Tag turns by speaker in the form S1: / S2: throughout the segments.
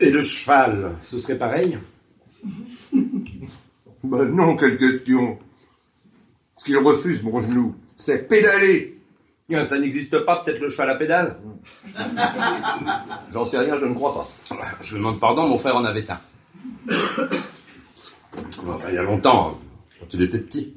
S1: Et le cheval, ce serait pareil
S2: Ben non, quelle question. Ce qu'il refuse, mon genou, c'est pédaler.
S1: Ah, Ça n'existe pas, peut-être le cheval à pédale
S2: J'en sais rien, je ne crois pas.
S1: Je vous demande pardon, mon frère en avait un. Enfin, il y a longtemps, quand il était petit.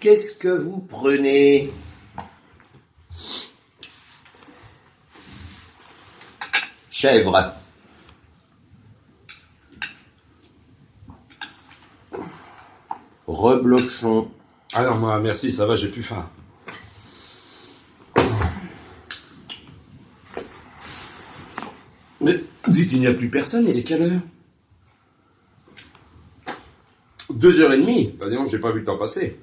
S2: Qu'est-ce que vous prenez? Chèvre. Reblochon.
S1: Ah non, moi, merci, ça va, j'ai plus faim. Mais vu qu'il n'y a plus personne, il est quelle heure? Deux heures et demie Bah donc, j'ai pas vu le temps passer.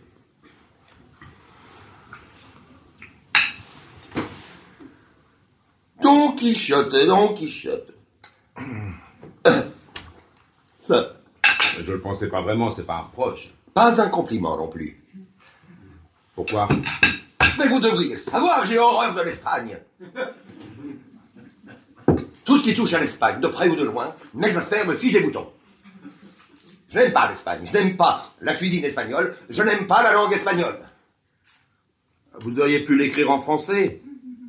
S2: Don Quichotte, Don Quichotte. Ça,
S1: Je le pensais pas vraiment, c'est pas un reproche.
S2: pas un compliment non plus.
S1: Pourquoi?
S2: Mais vous devriez le savoir, j'ai horreur de l'Espagne. Tout ce qui touche à l'Espagne, de près ou de loin, m'exaspère, me fiche des boutons. Je n'aime pas l'Espagne, je n'aime pas la cuisine espagnole, je n'aime pas la langue espagnole.
S1: Vous auriez pu l'écrire en français.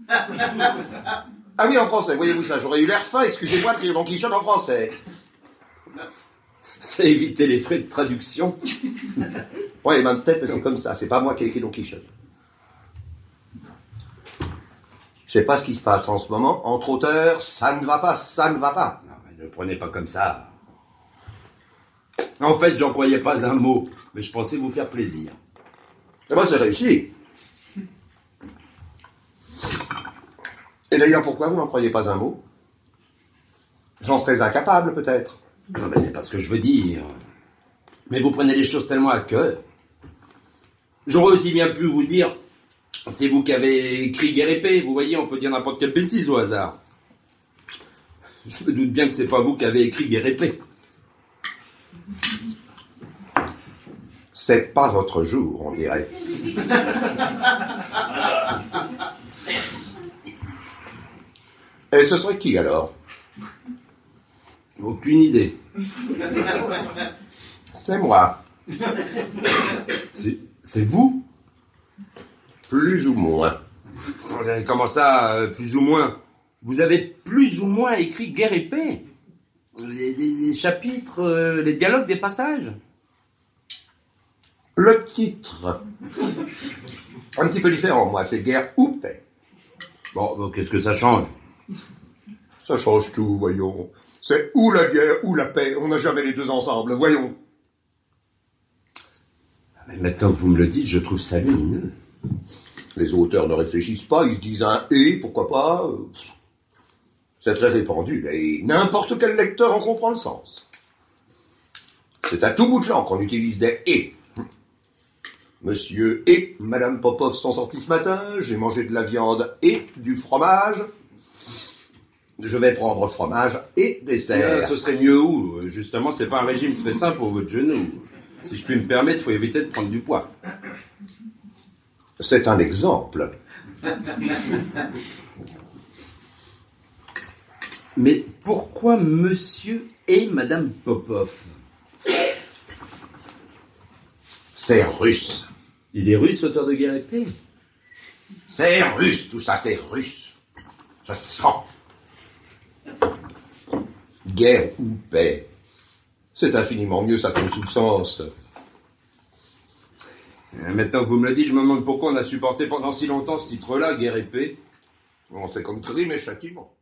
S2: Ah oui, en français, voyez-vous ça, j'aurais eu l'air fin, excusez-moi de écrire Don Quichotte en français.
S1: Ça éviter les frais de traduction.
S2: Ouais, ben peut-être, mais c'est comme ça, c'est pas moi qui ai écrit Don Quichotte. Je sais pas ce qui se passe en ce moment, entre auteurs, ça ne va pas, ça ne va pas.
S1: Non, mais ne le prenez pas comme ça. En fait, j'employais pas un mot, mais je pensais vous faire plaisir.
S2: Et moi, c'est réussi. Et d'ailleurs, pourquoi vous n'en croyez pas un mot? J'en serais incapable, peut-être.
S1: Non, mais c'est pas ce que je veux dire. Mais vous prenez les choses tellement à cœur. J'aurais aussi bien pu vous dire, c'est vous qui avez écrit Guerre épée. Vous voyez, on peut dire n'importe quelle bêtise au hasard. Je me doute bien que c'est pas vous qui avez écrit Guerre épée.
S2: C'est pas votre jour, on dirait. Et ce serait qui alors?
S1: Aucune idée.
S2: C'est moi,
S1: c'est vous?
S2: Plus ou moins.
S1: Comment ça, euh, plus ou moins? Vous avez plus ou moins écrit Guerre épée les, les- les chapitres, euh, les dialogues des passages
S2: Le titre. Un petit peu différent, moi, c'est guerre ou paix.
S1: Bon, bon, qu'est-ce que ça change?
S2: Ça change tout, voyons. C'est ou la guerre ou la paix, on n'a jamais les deux ensemble, voyons.
S1: Mais maintenant que vous me le dites, je trouve ça lumineux.
S2: Les auteurs ne réfléchissent pas, ils se disent un et, pourquoi pas. euh, C'est très répandu, et n'importe quel lecteur en comprend le sens. C'est à tout bout de champ qu'on utilise des et. Monsieur et Madame Popov sont sortis ce matin, j'ai mangé de la viande et du fromage. Je vais prendre fromage et dessert.
S1: ce serait mieux où? Justement, c'est pas un régime très simple pour votre genou. Si je puis me permettre, il faut éviter de prendre du poids.
S2: C'est un exemple.
S1: Mais pourquoi monsieur et madame Popov?
S2: C'est russe.
S1: Il est russe, auteur de Guerre épée?
S2: C'est russe, tout ça, c'est russe. Ça se sent. Guerre ou paix. C'est infiniment mieux, ça tombe sous le sens.
S1: Euh, Maintenant que vous me le dites, je me demande pourquoi on a supporté pendant si longtemps ce titre-là, Guerre épée.
S2: Bon, c'est comme crime et châtiment.